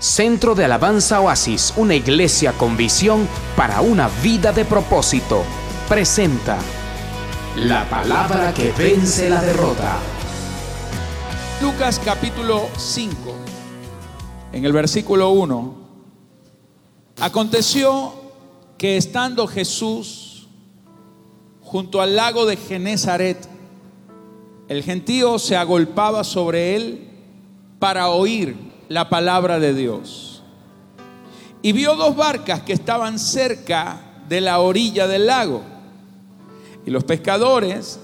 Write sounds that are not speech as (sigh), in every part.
Centro de Alabanza Oasis, una iglesia con visión para una vida de propósito, presenta la palabra que vence la derrota. Lucas capítulo 5, en el versículo 1, aconteció que estando Jesús junto al lago de Genezaret, el gentío se agolpaba sobre él para oír la palabra de Dios. Y vio dos barcas que estaban cerca de la orilla del lago. Y los pescadores,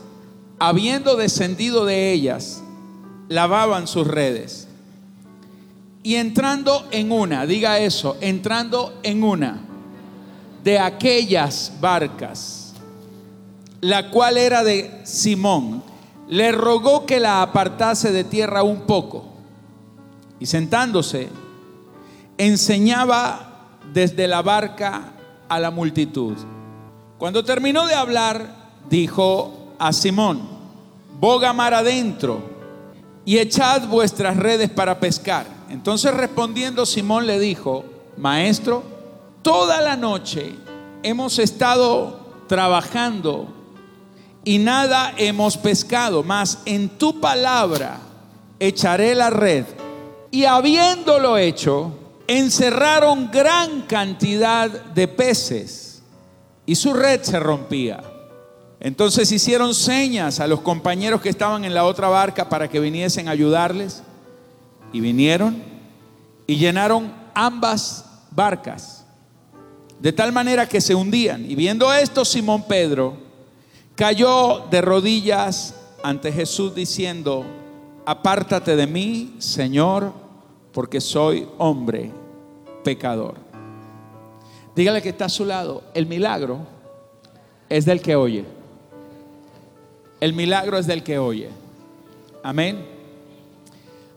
habiendo descendido de ellas, lavaban sus redes. Y entrando en una, diga eso, entrando en una de aquellas barcas, la cual era de Simón, le rogó que la apartase de tierra un poco y sentándose, enseñaba desde la barca a la multitud. Cuando terminó de hablar, dijo a Simón, boga mar adentro y echad vuestras redes para pescar. Entonces respondiendo Simón le dijo, maestro, toda la noche hemos estado trabajando y nada hemos pescado, mas en tu palabra echaré la red y habiéndolo hecho, encerraron gran cantidad de peces y su red se rompía. Entonces hicieron señas a los compañeros que estaban en la otra barca para que viniesen a ayudarles y vinieron y llenaron ambas barcas de tal manera que se hundían. Y viendo esto, Simón Pedro cayó de rodillas ante Jesús diciendo, apártate de mí, Señor, porque soy hombre pecador. Dígale que está a su lado, el milagro es del que oye. El milagro es del que oye. Amén.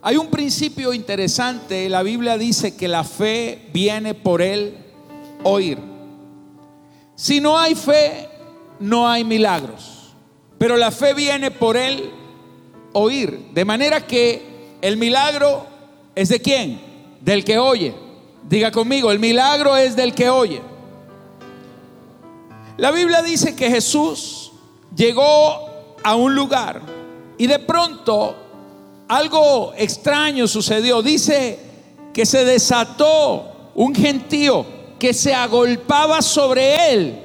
Hay un principio interesante, la Biblia dice que la fe viene por el oír. Si no hay fe, no hay milagros. Pero la fe viene por el oír. De manera que el milagro es de quién? Del que oye. Diga conmigo, el milagro es del que oye. La Biblia dice que Jesús llegó a un lugar y de pronto algo extraño sucedió. Dice que se desató un gentío que se agolpaba sobre él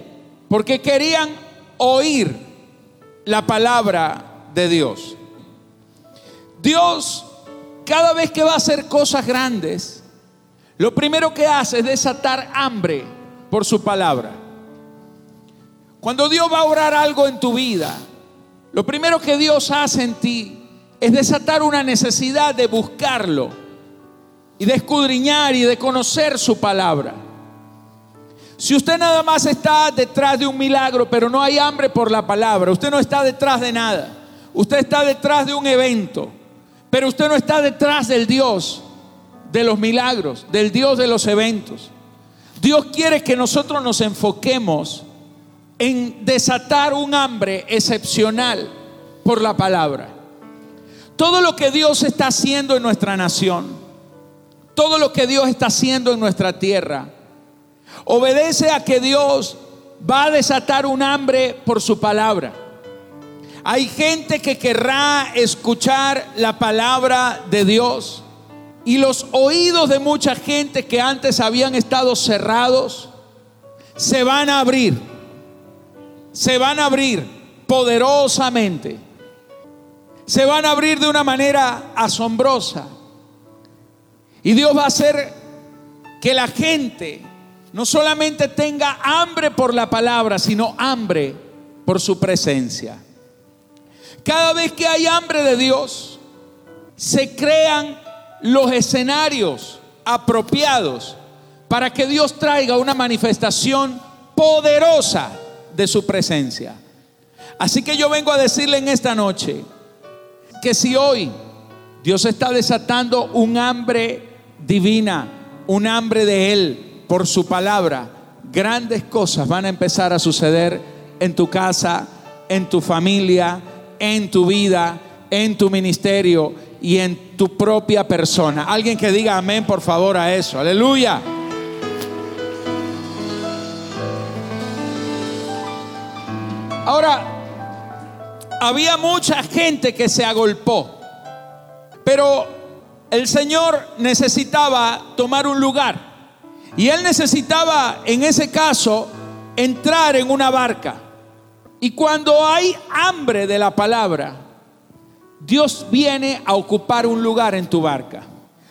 porque querían oír la palabra de Dios. Dios, cada vez que va a hacer cosas grandes, lo primero que hace es desatar hambre por su palabra. Cuando Dios va a orar algo en tu vida, lo primero que Dios hace en ti es desatar una necesidad de buscarlo y de escudriñar y de conocer su palabra. Si usted nada más está detrás de un milagro, pero no hay hambre por la palabra, usted no está detrás de nada, usted está detrás de un evento. Pero usted no está detrás del Dios de los milagros, del Dios de los eventos. Dios quiere que nosotros nos enfoquemos en desatar un hambre excepcional por la palabra. Todo lo que Dios está haciendo en nuestra nación, todo lo que Dios está haciendo en nuestra tierra, obedece a que Dios va a desatar un hambre por su palabra. Hay gente que querrá escuchar la palabra de Dios. Y los oídos de mucha gente que antes habían estado cerrados se van a abrir. Se van a abrir poderosamente. Se van a abrir de una manera asombrosa. Y Dios va a hacer que la gente no solamente tenga hambre por la palabra, sino hambre por su presencia. Cada vez que hay hambre de Dios, se crean los escenarios apropiados para que Dios traiga una manifestación poderosa de su presencia. Así que yo vengo a decirle en esta noche que si hoy Dios está desatando un hambre divina, un hambre de Él por su palabra, grandes cosas van a empezar a suceder en tu casa, en tu familia, en tu vida, en tu ministerio y en tu propia persona. Alguien que diga amén, por favor, a eso. Aleluya. Ahora, había mucha gente que se agolpó, pero el Señor necesitaba tomar un lugar. Y él necesitaba, en ese caso, entrar en una barca. Y cuando hay hambre de la palabra, Dios viene a ocupar un lugar en tu barca.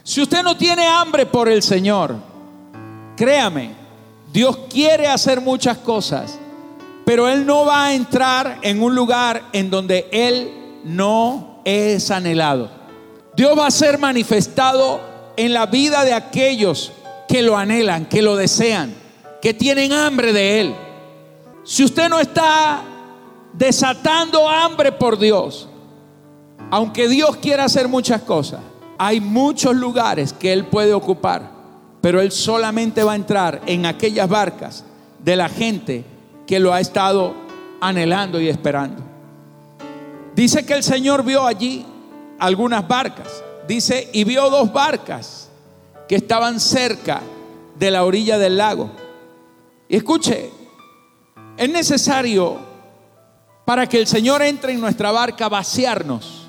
Si usted no tiene hambre por el Señor, créame, Dios quiere hacer muchas cosas, pero Él no va a entrar en un lugar en donde Él no es anhelado. Dios va a ser manifestado en la vida de aquellos que lo anhelan, que lo desean, que tienen hambre de Él. Si usted no está desatando hambre por Dios, aunque Dios quiera hacer muchas cosas, hay muchos lugares que Él puede ocupar, pero Él solamente va a entrar en aquellas barcas de la gente que lo ha estado anhelando y esperando. Dice que el Señor vio allí algunas barcas. Dice, y vio dos barcas que estaban cerca de la orilla del lago. Y escuche, es necesario para que el Señor entre en nuestra barca vaciarnos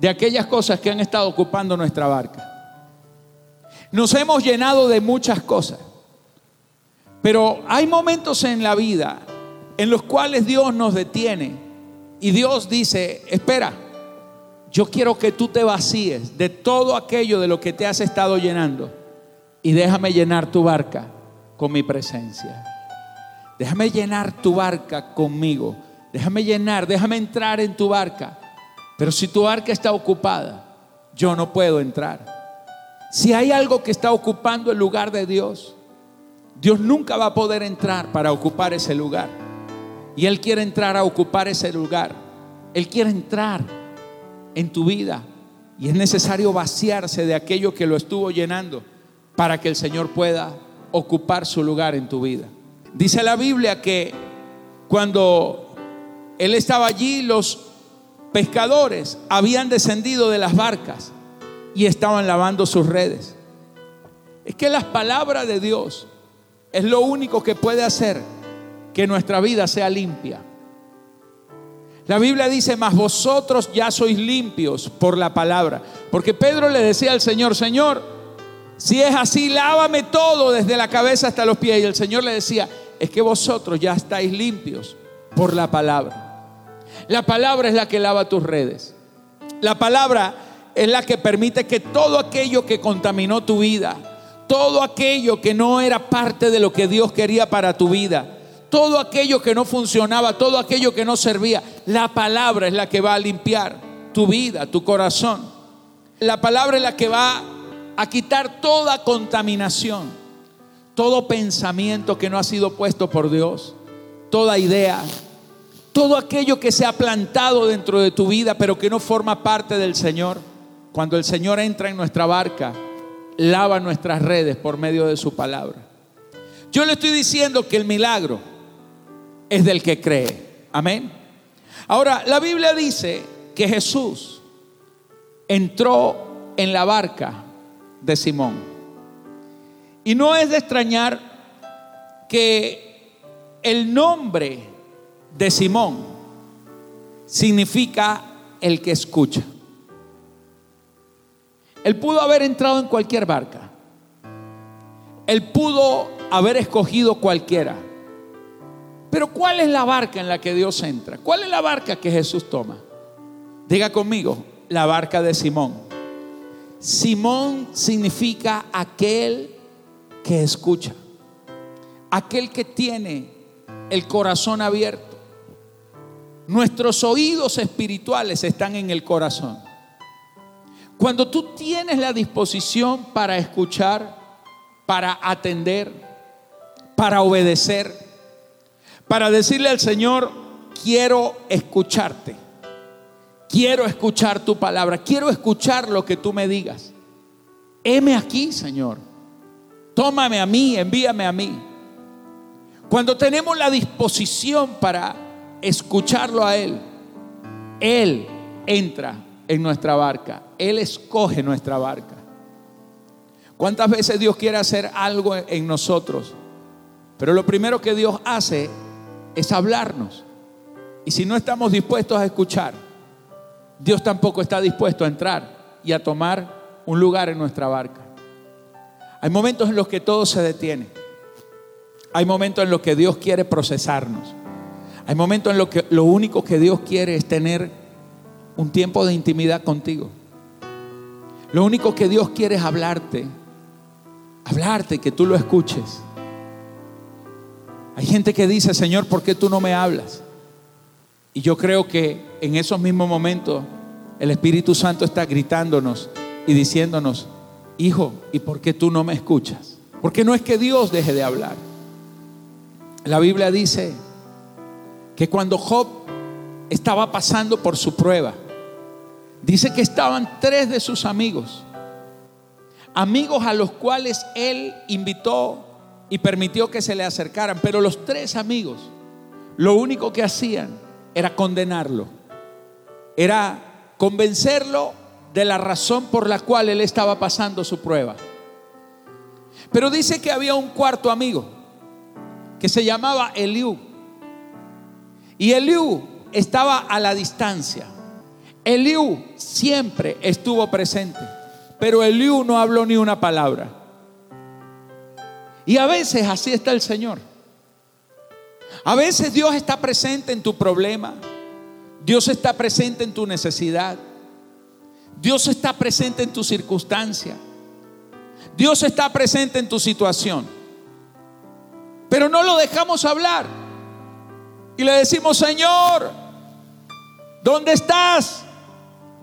de aquellas cosas que han estado ocupando nuestra barca. Nos hemos llenado de muchas cosas, pero hay momentos en la vida en los cuales Dios nos detiene y Dios dice, espera, yo quiero que tú te vacíes de todo aquello de lo que te has estado llenando y déjame llenar tu barca con mi presencia. Déjame llenar tu barca conmigo. Déjame llenar, déjame entrar en tu barca. Pero si tu barca está ocupada, yo no puedo entrar. Si hay algo que está ocupando el lugar de Dios, Dios nunca va a poder entrar para ocupar ese lugar. Y Él quiere entrar a ocupar ese lugar. Él quiere entrar en tu vida. Y es necesario vaciarse de aquello que lo estuvo llenando para que el Señor pueda ocupar su lugar en tu vida. Dice la Biblia que cuando Él estaba allí, los pescadores habían descendido de las barcas y estaban lavando sus redes. Es que las palabras de Dios es lo único que puede hacer que nuestra vida sea limpia. La Biblia dice, mas vosotros ya sois limpios por la palabra. Porque Pedro le decía al Señor, Señor, si es así, lávame todo desde la cabeza hasta los pies. Y el Señor le decía, es que vosotros ya estáis limpios por la palabra. La palabra es la que lava tus redes. La palabra es la que permite que todo aquello que contaminó tu vida, todo aquello que no era parte de lo que Dios quería para tu vida, todo aquello que no funcionaba, todo aquello que no servía, la palabra es la que va a limpiar tu vida, tu corazón. La palabra es la que va a quitar toda contaminación, todo pensamiento que no ha sido puesto por Dios, toda idea, todo aquello que se ha plantado dentro de tu vida pero que no forma parte del Señor. Cuando el Señor entra en nuestra barca, lava nuestras redes por medio de su palabra. Yo le estoy diciendo que el milagro es del que cree. Amén. Ahora, la Biblia dice que Jesús entró en la barca de Simón. Y no es de extrañar que el nombre de Simón significa el que escucha. Él pudo haber entrado en cualquier barca. Él pudo haber escogido cualquiera. Pero ¿cuál es la barca en la que Dios entra? ¿Cuál es la barca que Jesús toma? Diga conmigo, la barca de Simón. Simón significa aquel que escucha, aquel que tiene el corazón abierto. Nuestros oídos espirituales están en el corazón. Cuando tú tienes la disposición para escuchar, para atender, para obedecer, para decirle al Señor, quiero escucharte. Quiero escuchar tu palabra. Quiero escuchar lo que tú me digas. Heme aquí, Señor. Tómame a mí, envíame a mí. Cuando tenemos la disposición para escucharlo a Él, Él entra en nuestra barca Él escoge nuestra barca. ¿Cuántas veces Dios quiere hacer algo en nosotros? Pero lo primero que Dios hace es hablarnos. Y si no estamos dispuestos a escuchar, Dios tampoco está dispuesto a entrar y a tomar un lugar en nuestra barca. Hay momentos en los que todo se detiene. Hay momentos en los que Dios quiere procesarnos. Hay momentos en los que lo único que Dios quiere es tener un tiempo de intimidad contigo. Lo único que Dios quiere es hablarte. Hablarte, que tú lo escuches. Hay gente que dice, Señor, ¿por qué tú no me hablas? Y yo creo que en esos mismos momentos el Espíritu Santo está gritándonos y diciéndonos, hijo, ¿y por qué tú no me escuchas? Porque no es que Dios deje de hablar. La Biblia dice que cuando Job estaba pasando por su prueba, dice que estaban tres de sus amigos, amigos a los cuales él invitó y permitió que se le acercaran, pero los tres amigos lo único que hacían era condenarlo, era convencerlo de la razón por la cual él estaba pasando su prueba. Pero dice que había un cuarto amigo que se llamaba Eliú. Y Eliú estaba a la distancia. Eliú siempre estuvo presente, pero Eliú no habló ni una palabra. Y a veces así está el Señor. A veces Dios está presente en tu problema. Dios está presente en tu necesidad. Dios está presente en tu circunstancia. Dios está presente en tu situación. Pero no lo dejamos hablar. Y le decimos, Señor, ¿dónde estás?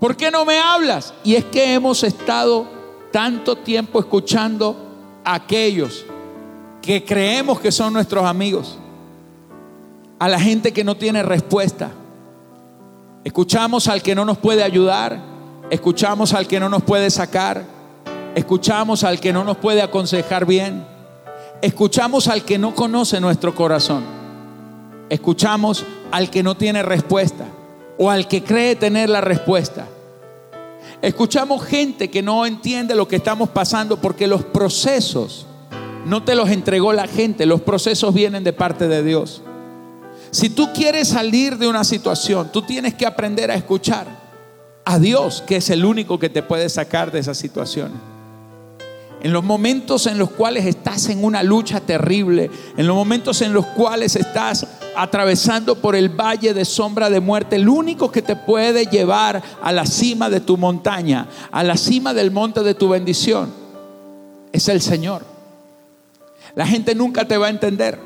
¿Por qué no me hablas? Y es que hemos estado tanto tiempo escuchando a aquellos que creemos que son nuestros amigos, a la gente que no tiene respuesta. Escuchamos al que no nos puede ayudar, escuchamos al que no nos puede sacar, escuchamos al que no nos puede aconsejar bien, escuchamos al que no conoce nuestro corazón, escuchamos al que no tiene respuesta o al que cree tener la respuesta. Escuchamos gente que no entiende lo que estamos pasando porque los procesos no te los entregó la gente, los procesos vienen de parte de Dios. Si tú quieres salir de una situación, tú tienes que aprender a escuchar a Dios, que es el único que te puede sacar de esas situaciones. En los momentos en los cuales estás en una lucha terrible, en los momentos en los cuales estás atravesando por el valle de sombra de muerte, el único que te puede llevar a la cima de tu montaña, a la cima del monte de tu bendición, es el Señor. La gente nunca te va a entender.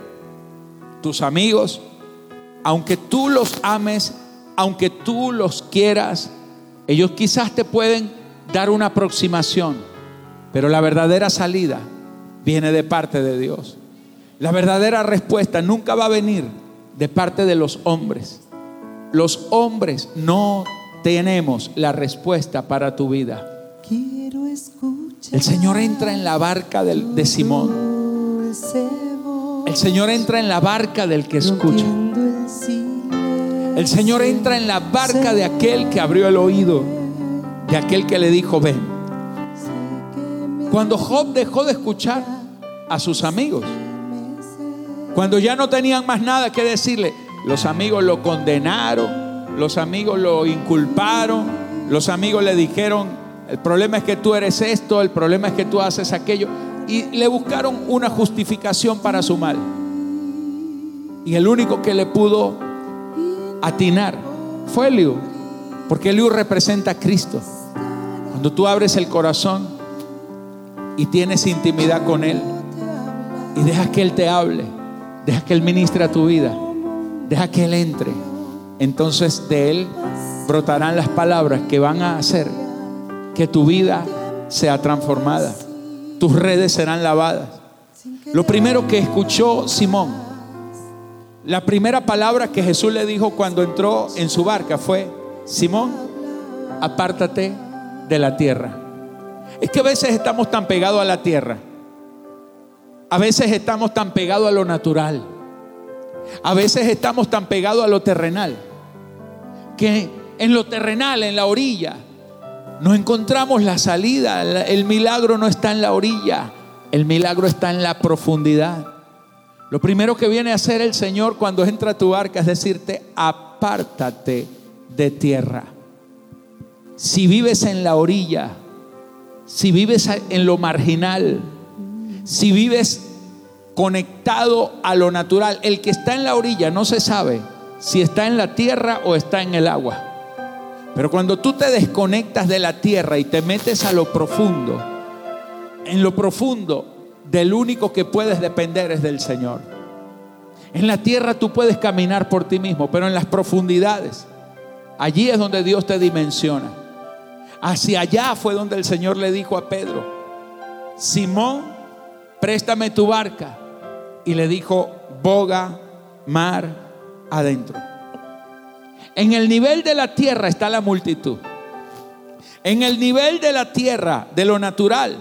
Tus amigos, aunque tú los ames, aunque tú los quieras, ellos quizás te pueden dar una aproximación, pero la verdadera salida viene de parte de Dios. La verdadera respuesta nunca va a venir de parte de los hombres. Los hombres no tenemos la respuesta para tu vida. El Señor entra en la barca de Simón. El Señor entra en la barca del que escucha. El Señor entra en la barca de aquel que abrió el oído, de aquel que le dijo, ven. Cuando Job dejó de escuchar a sus amigos, cuando ya no tenían más nada que decirle, los amigos lo condenaron, los amigos lo inculparon, los amigos le dijeron, el problema es que tú eres esto, el problema es que tú haces aquello y le buscaron una justificación para su mal. Y el único que le pudo atinar fue Eliú, porque Eliú representa a Cristo. Cuando tú abres el corazón y tienes intimidad con Él y dejas que Él te hable, deja que Él ministre a tu vida, deja que Él entre, entonces de Él brotarán las palabras que van a hacer que tu vida sea transformada tus redes serán lavadas. Lo primero que escuchó Simón, la primera palabra que Jesús le dijo cuando entró en su barca fue, Simón, apártate de la tierra. Es que a veces estamos tan pegados a la tierra. A veces estamos tan pegados a lo natural. A veces estamos tan pegados a lo terrenal. Que en lo terrenal, en la orilla, no encontramos la salida. El milagro no está en la orilla, el milagro está en la profundidad. Lo primero que viene a hacer el Señor cuando entra a tu barca es decirte, apártate de tierra. Si vives en la orilla, si vives en lo marginal, si vives conectado a lo natural, el que está en la orilla no se sabe si está en la tierra o está en el agua. Pero cuando tú te desconectas de la tierra y te metes a lo profundo, en lo profundo del único que puedes depender es del Señor. En la tierra tú puedes caminar por ti mismo, pero en las profundidades, allí es donde Dios te dimensiona. Hacia allá fue donde el Señor le dijo a Pedro, Simón, préstame tu barca. Y le dijo, boga, mar, adentro. En el nivel de la tierra está la multitud. En el nivel de la tierra, de lo natural,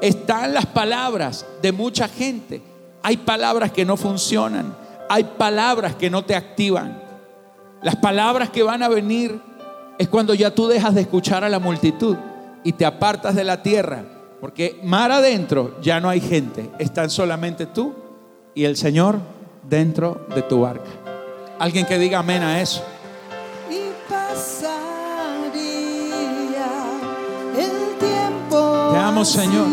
están las palabras de mucha gente. Hay palabras que no funcionan. Hay palabras que no te activan. Las palabras que van a venir es cuando ya tú dejas de escuchar a la multitud y te apartas de la tierra. Porque mar adentro ya no hay gente. Están solamente tú y el Señor dentro de tu barca. Alguien que diga amén a eso. Y pasaría el tiempo. Te amo, Señor.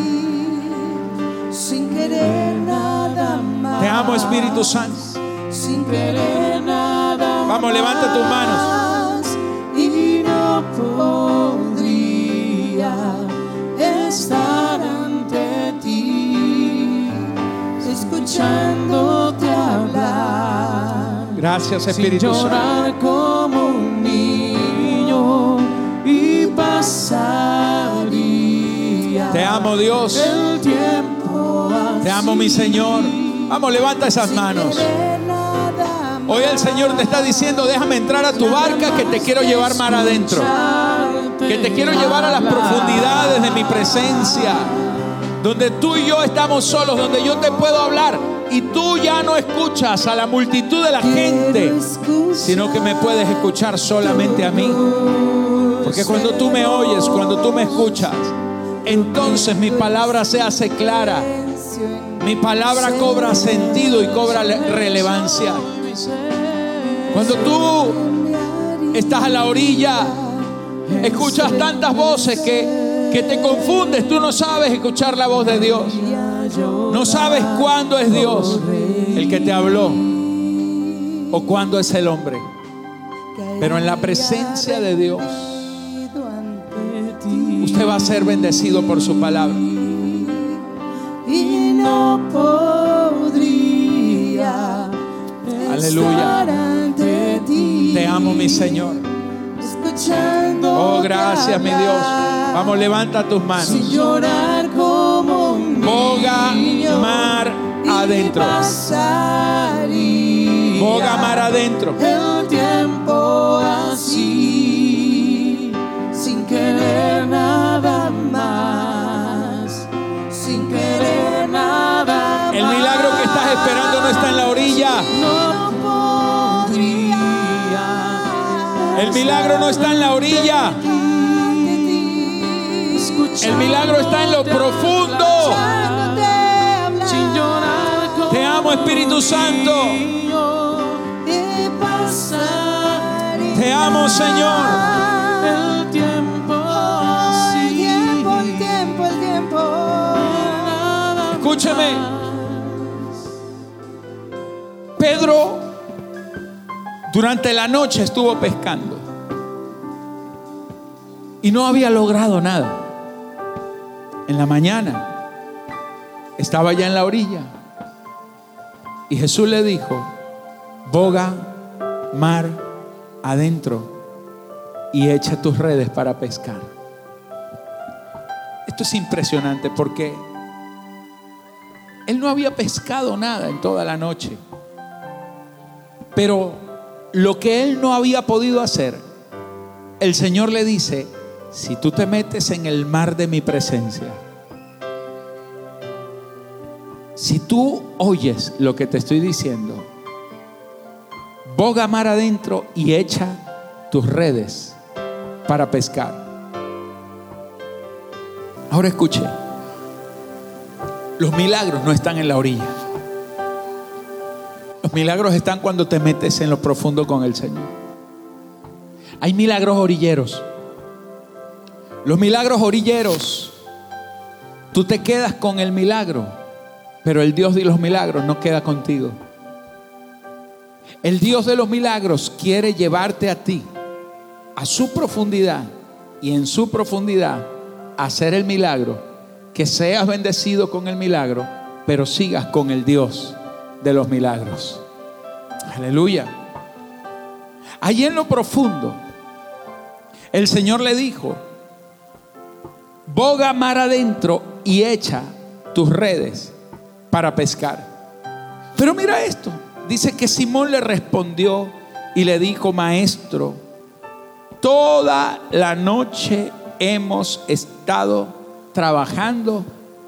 Sin querer nada más. Te amo, Espíritu Santo. Sin querer nada Vamos, levanta tus manos. Escuchándote hablar. Gracias, Sin Espíritu Santo. como un niño y pasaría Te amo, Dios. el tiempo Te amo, mi Señor. Vamos, levanta esas manos. Hoy el Señor te está diciendo, déjame entrar a tu barca que te quiero llevar mar adentro. Que te quiero llevar a las profundidades de mi presencia. Donde tú y yo estamos solos, donde yo te puedo hablar. Y tú ya no escuchas a la multitud de la gente, sino que me puedes escuchar solamente a mí. Porque cuando tú me oyes, cuando tú me escuchas, entonces mi palabra se hace clara. Mi palabra cobra sentido y cobra le- relevancia. Cuando tú estás a la orilla, escuchas tantas voces que, que te confundes. Tú no sabes escuchar la voz de Dios. No sabes cuándo es Dios el que te habló o cuándo es el hombre. Pero en la presencia de Dios, usted va a ser bendecido por su palabra. y no podría Aleluya. Te amo, mi Señor. Oh, gracias, mi Dios. Vamos, levanta tus manos. Boga, mar adentro. Boga mar adentro. el tiempo así sin querer nada más sin querer nada El milagro que estás esperando no está en la orilla. no podría El milagro no está en la orilla. El milagro está en lo profundo. Te amo, Espíritu Santo. Te amo, Señor. el tiempo el tiempo el tiempo el tiempo Escúcheme. Pedro durante la noche estuvo pescando y no había logrado nada. En la mañana estaba ya en la orilla y Jesús le dijo, boga mar adentro y echa tus redes para pescar. Esto es impresionante porque él no había pescado nada en toda la noche. Pero lo que él no había podido hacer, el Señor le dice, si tú te metes en el mar de mi presencia, si tú oyes lo que te estoy diciendo, boga mar adentro y echa tus redes para pescar. Ahora escuche. Los milagros no están en la orilla. Los milagros están cuando te metes en lo profundo con el Señor. Hay milagros orilleros. Los milagros orilleros, tú te quedas con el milagro, pero el Dios de los milagros no queda contigo. El Dios de los milagros quiere llevarte a ti, a su profundidad y en su profundidad, hacer el milagro, que seas bendecido con el milagro, pero sigas con el Dios de los milagros. Aleluya. Allí en lo profundo, el Señor le dijo, boga mar adentro y echa tus redes para pescar. Pero mira esto, dice que Simón le respondió y le dijo, maestro, toda la noche hemos estado trabajando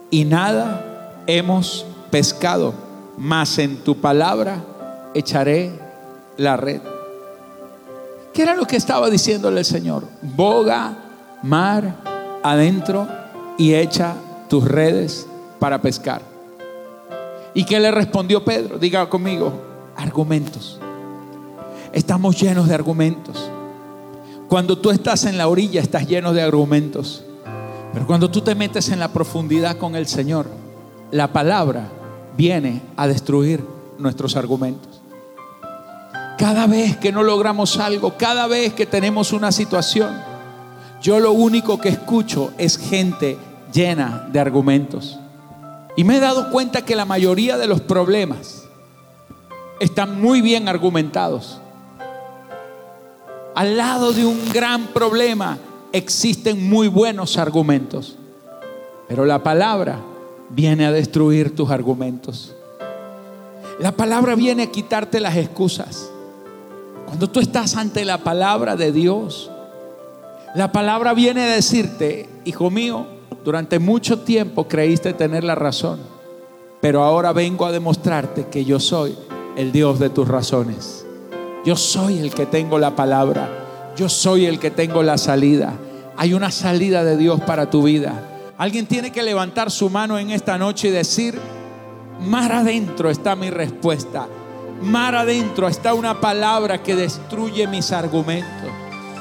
y nada hemos pescado, mas en tu palabra echaré la red. ¿Qué era lo que estaba diciéndole el Señor? Boga, mar, adentro y echa tus redes para pescar. ¿Y qué le respondió Pedro? Diga conmigo, argumentos. Estamos llenos de argumentos. Cuando tú estás en la orilla estás lleno de argumentos. Pero cuando tú te metes en la profundidad con el Señor, la palabra viene a destruir nuestros argumentos. Cada vez que no logramos algo, cada vez que tenemos una situación, yo lo único que escucho es gente llena de argumentos. Y me he dado cuenta que la mayoría de los problemas están muy bien argumentados. Al lado de un gran problema existen muy buenos argumentos. Pero la palabra viene a destruir tus argumentos. La palabra viene a quitarte las excusas. Cuando tú estás ante la palabra de Dios, la palabra viene a decirte, hijo mío, durante mucho tiempo creíste tener la razón, pero ahora vengo a demostrarte que yo soy el Dios de tus razones. Yo soy el que tengo la palabra, yo soy el que tengo la salida. Hay una salida de Dios para tu vida. Alguien tiene que levantar su mano en esta noche y decir, mar adentro está mi respuesta mar adentro está una palabra que destruye mis argumentos.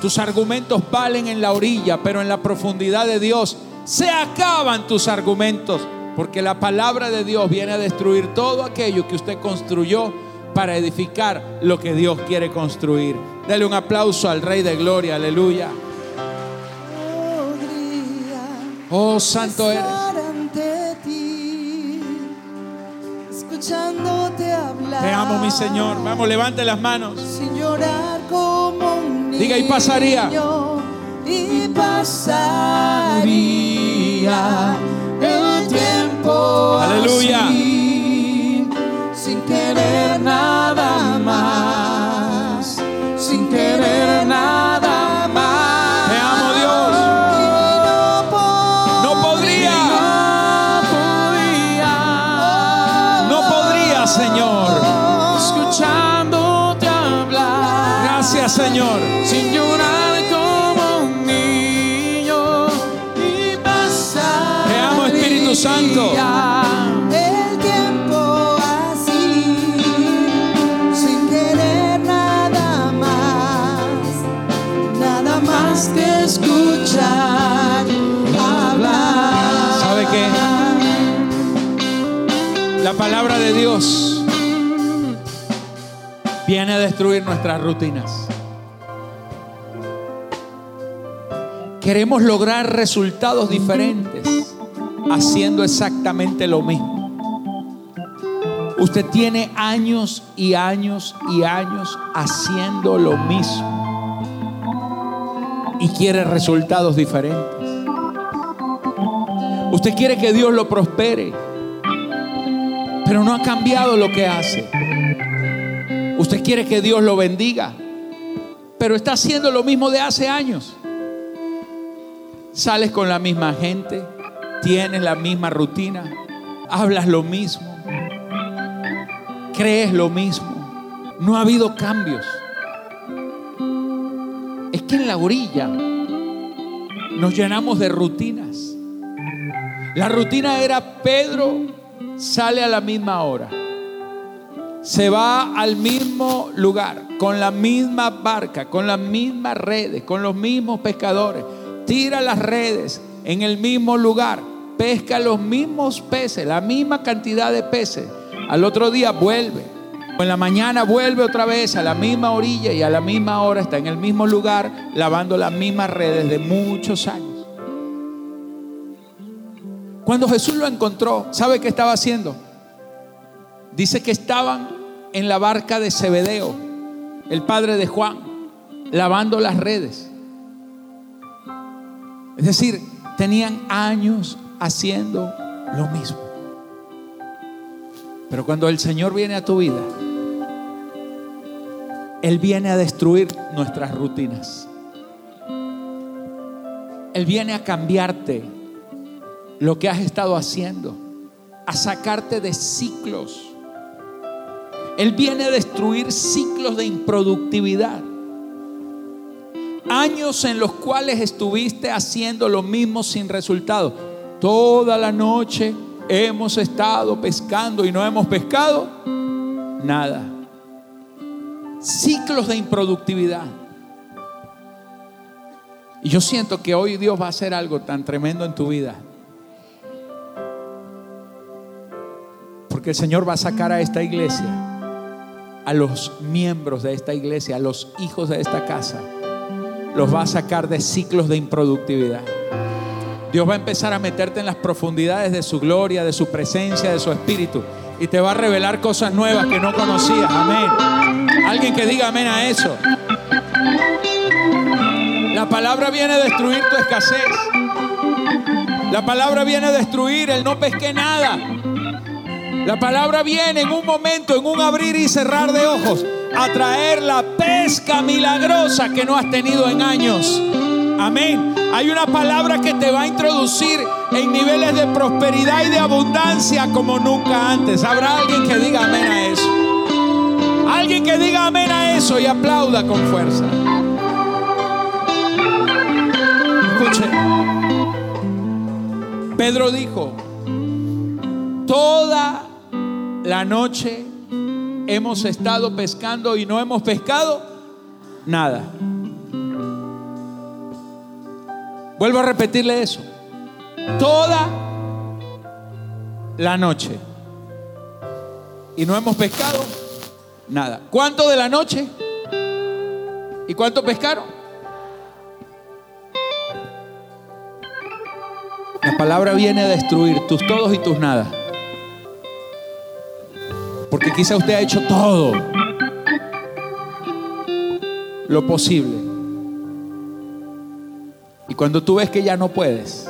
Tus argumentos valen en la orilla, pero en la profundidad de Dios se acaban tus argumentos, porque la palabra de Dios viene a destruir todo aquello que usted construyó para edificar lo que Dios quiere construir. Dele un aplauso al Rey de Gloria, aleluya. Oh, santo eres. escuchándote hablar. Te amo, mi Señor. Vamos, levante las manos. Sin llorar como un niño. Diga, y pasaría. Y pasaría el tiempo. Aleluya. así, sin querer nada más. Espíritu Santo. El tiempo así, sin querer nada más, nada más que escuchar hablar. ¿Sabe qué? La palabra de Dios viene a destruir nuestras rutinas. Queremos lograr resultados diferentes haciendo exactamente lo mismo. Usted tiene años y años y años haciendo lo mismo y quiere resultados diferentes. Usted quiere que Dios lo prospere, pero no ha cambiado lo que hace. Usted quiere que Dios lo bendiga, pero está haciendo lo mismo de hace años. Sales con la misma gente, tienes la misma rutina, hablas lo mismo, crees lo mismo. No ha habido cambios. Es que en la orilla nos llenamos de rutinas. La rutina era Pedro sale a la misma hora. Se va al mismo lugar, con la misma barca, con las mismas redes, con los mismos pescadores. Tira las redes en el mismo lugar, pesca los mismos peces, la misma cantidad de peces. Al otro día vuelve. En la mañana vuelve otra vez a la misma orilla y a la misma hora está en el mismo lugar lavando las mismas redes de muchos años. Cuando Jesús lo encontró, ¿sabe qué estaba haciendo? Dice que estaban en la barca de Zebedeo, el padre de Juan, lavando las redes. Es decir, tenían años haciendo lo mismo. Pero cuando el Señor viene a tu vida, Él viene a destruir nuestras rutinas. Él viene a cambiarte lo que has estado haciendo, a sacarte de ciclos. Él viene a destruir ciclos de improductividad. Años en los cuales estuviste haciendo lo mismo sin resultado. Toda la noche hemos estado pescando y no hemos pescado nada. Ciclos de improductividad. Y yo siento que hoy Dios va a hacer algo tan tremendo en tu vida. Porque el Señor va a sacar a esta iglesia, a los miembros de esta iglesia, a los hijos de esta casa, los va a sacar de ciclos de improductividad. Dios va a empezar a meterte en las profundidades de su gloria, de su presencia, de su espíritu. Y te va a revelar cosas nuevas que no conocías. Amén. Alguien que diga amén a eso. La palabra viene a destruir tu escasez. La palabra viene a destruir el no pesqué nada. La palabra viene en un momento, en un abrir y cerrar de ojos, a traer la pesca milagrosa que no has tenido en años. Amén. Hay una palabra que te va a introducir en niveles de prosperidad y de abundancia como nunca antes. Habrá alguien que diga amén a eso. Alguien que diga amén a eso y aplauda con fuerza. Escuche. Pedro dijo, toda la noche hemos estado pescando y no hemos pescado nada. Vuelvo a repetirle eso. Toda la noche. Y no hemos pescado nada. ¿Cuánto de la noche? ¿Y cuánto pescaron? La palabra viene a destruir tus todos y tus nada. Porque quizá usted ha hecho todo lo posible. Cuando tú ves que ya no puedes,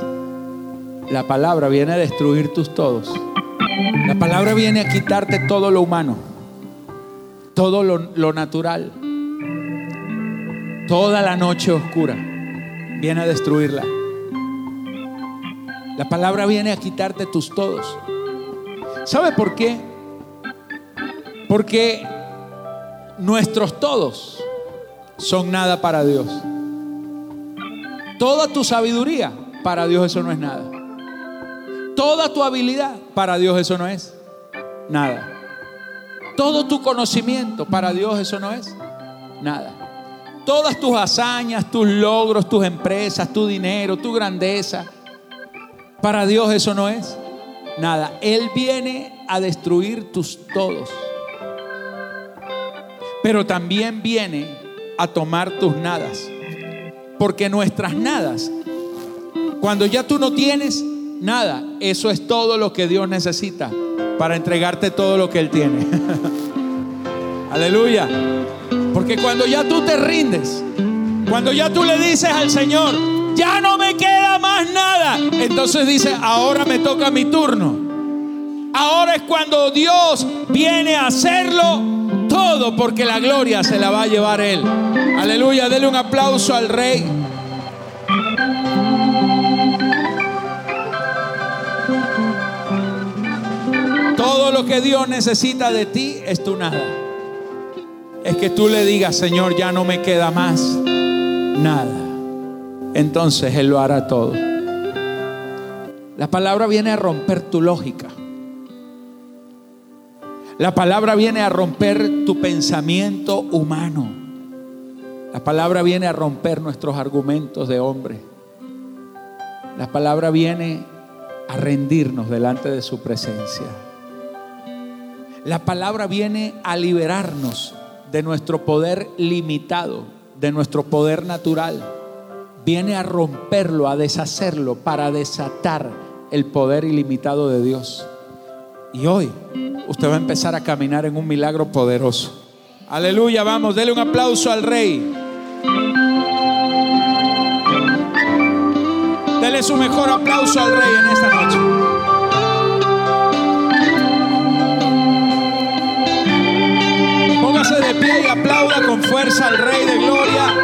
la palabra viene a destruir tus todos. La palabra viene a quitarte todo lo humano, todo lo, lo natural, toda la noche oscura. Viene a destruirla. La palabra viene a quitarte tus todos. ¿Sabe por qué? Porque nuestros todos son nada para Dios. Toda tu sabiduría, para Dios eso no es nada. Toda tu habilidad, para Dios eso no es nada. Todo tu conocimiento, para Dios eso no es nada. Todas tus hazañas, tus logros, tus empresas, tu dinero, tu grandeza, para Dios eso no es nada. Él viene a destruir tus todos pero también viene a tomar tus nadas. Porque nuestras nadas, cuando ya tú no tienes nada, eso es todo lo que Dios necesita para entregarte todo lo que Él tiene. (laughs) Aleluya. Porque cuando ya tú te rindes, cuando ya tú le dices al Señor, ya no me queda más nada, entonces dice, ahora me toca mi turno. Ahora es cuando Dios viene a hacerlo todo porque la gloria se la va a llevar Él. Aleluya, dele un aplauso al Rey. Todo lo que Dios necesita de ti es tu nada. Es que tú le digas, Señor, ya no me queda más nada. Entonces Él lo hará todo. La palabra viene a romper tu lógica. La palabra viene a romper tu pensamiento humano. La palabra viene a romper nuestros argumentos de hombre. La palabra viene a rendirnos delante de su presencia. La palabra viene a liberarnos de nuestro poder limitado, de nuestro poder natural. Viene a romperlo, a deshacerlo, para desatar el poder ilimitado de Dios. Y hoy usted va a empezar a caminar en un milagro poderoso. Aleluya, vamos, dele un aplauso al rey. Dele su mejor aplauso al rey en esta noche. Póngase de pie y aplauda con fuerza al rey de gloria,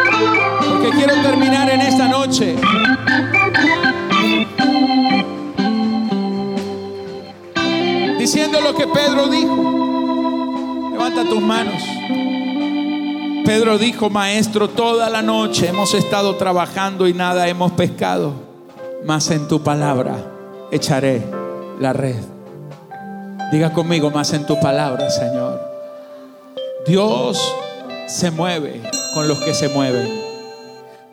porque quiero terminar en esta noche. Diciendo lo que Pedro dijo. Levanta tus manos. Pedro dijo, maestro, toda la noche hemos estado trabajando y nada hemos pescado, mas en tu palabra echaré la red. Diga conmigo, más en tu palabra, Señor. Dios se mueve con los que se mueven.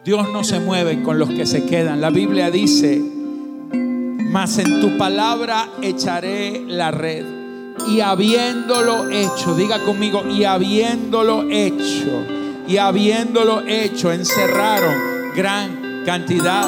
Dios no se mueve con los que se quedan. La Biblia dice, mas en tu palabra echaré la red. Y habiéndolo hecho, diga conmigo, y habiéndolo hecho, y habiéndolo hecho, encerraron gran cantidad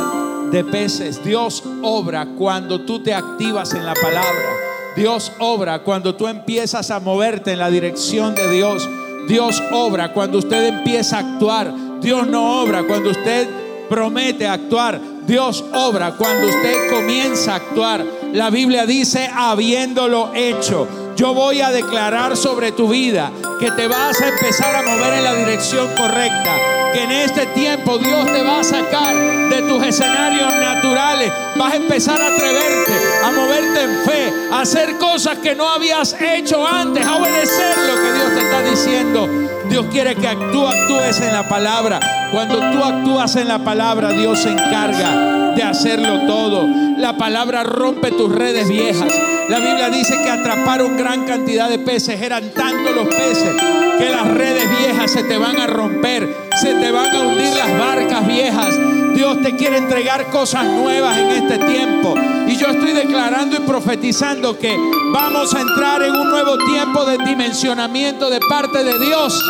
de peces. Dios obra cuando tú te activas en la palabra. Dios obra cuando tú empiezas a moverte en la dirección de Dios. Dios obra cuando usted empieza a actuar. Dios no obra cuando usted promete actuar. Dios obra cuando usted comienza a actuar. La Biblia dice, habiéndolo hecho. Yo voy a declarar sobre tu vida que te vas a empezar a mover en la dirección correcta. Que en este tiempo Dios te va a sacar de tus escenarios naturales. Vas a empezar a atreverte, a moverte en fe, a hacer cosas que no habías hecho antes, a obedecer lo que Dios te está diciendo. Dios quiere que tú actúes en la palabra. Cuando tú actúas en la palabra, Dios se encarga de hacerlo todo. La palabra rompe tus redes viejas. La Biblia dice que atraparon gran cantidad de peces. Eran tantos los peces que las redes viejas se te van a romper. Se te van a hundir las barcas viejas. Dios te quiere entregar cosas nuevas en este tiempo. Y yo estoy declarando y profetizando que vamos a entrar en un nuevo tiempo de dimensionamiento de parte de Dios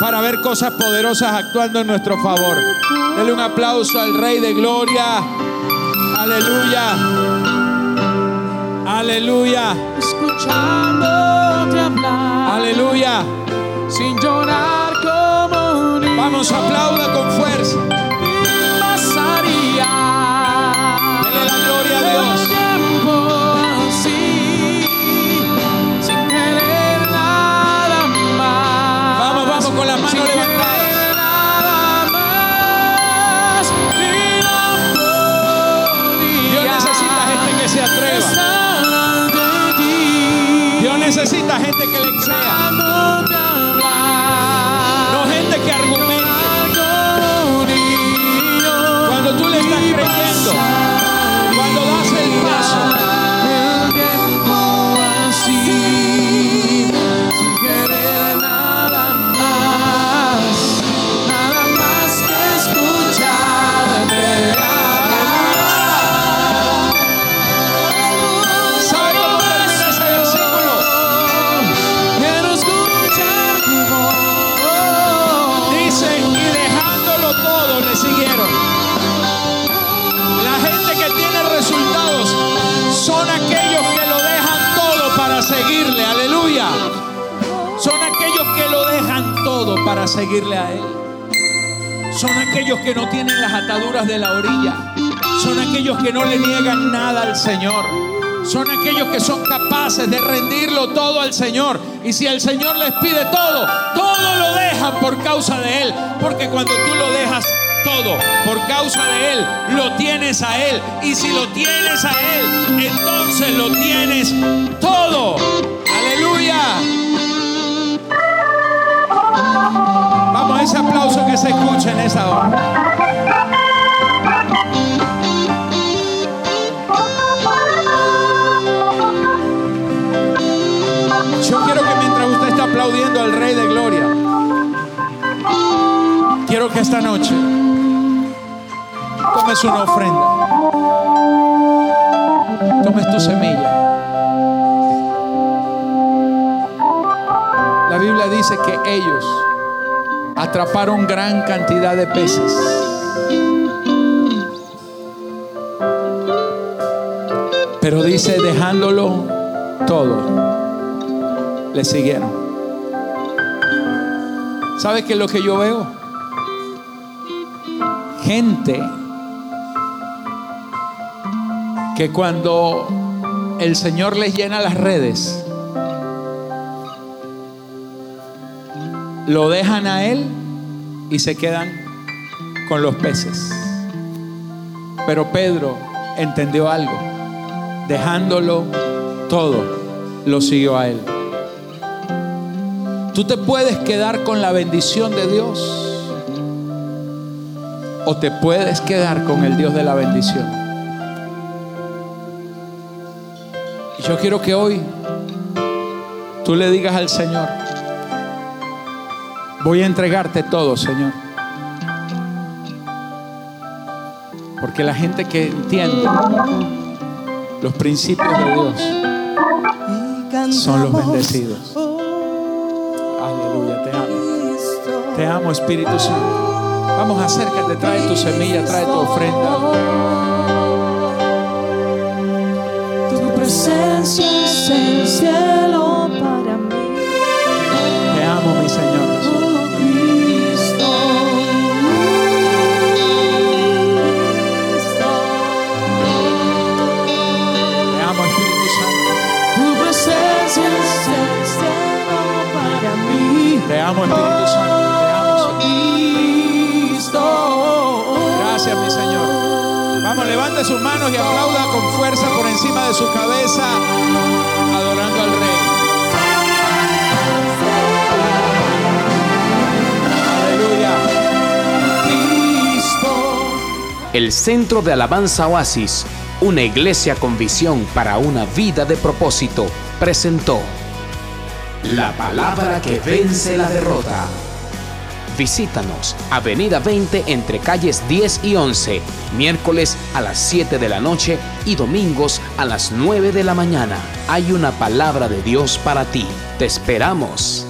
para ver cosas poderosas actuando en nuestro favor. Dele un aplauso al Rey de Gloria. Aleluya. Aleluya. Escuchándote hablar. Aleluya. Sin llorar como un Vamos, aplauda con fuerza. Son aquellos que no tienen las ataduras de la orilla. Son aquellos que no le niegan nada al Señor. Son aquellos que son capaces de rendirlo todo al Señor. Y si el Señor les pide todo, todo lo dejan por causa de Él. Porque cuando tú lo dejas todo por causa de Él, lo tienes a Él. Y si lo tienes a Él, entonces lo tienes todo. Aleluya. Vamos, a ese aplauso que se escucha en esa hora. Yo quiero que mientras usted está aplaudiendo al Rey de Gloria, quiero que esta noche tomes una ofrenda, tomes tu semilla. Que ellos atraparon gran cantidad de peces. Pero dice, dejándolo todo, le siguieron. ¿Sabe qué es lo que yo veo? Gente que cuando el Señor les llena las redes, lo dejan a Él y se quedan con los peces. Pero Pedro entendió algo. Dejándolo todo, lo siguió a Él. Tú te puedes quedar con la bendición de Dios o te puedes quedar con el Dios de la bendición. Y yo quiero que hoy tú le digas al Señor, voy a entregarte todo, Señor. Porque la gente que entiende los principios de Dios son los bendecidos. Aleluya, te amo. Te amo, Espíritu Santo. Vamos, acércate, trae tu semilla, trae tu ofrenda. Tu presencia es Centro de Alabanza Oasis, una iglesia con visión para una vida de propósito, presentó La palabra que vence la derrota. Visítanos, Avenida 20 entre calles 10 y 11, miércoles a las 7 de la noche y domingos a las 9 de la mañana. Hay una palabra de Dios para ti. Te esperamos.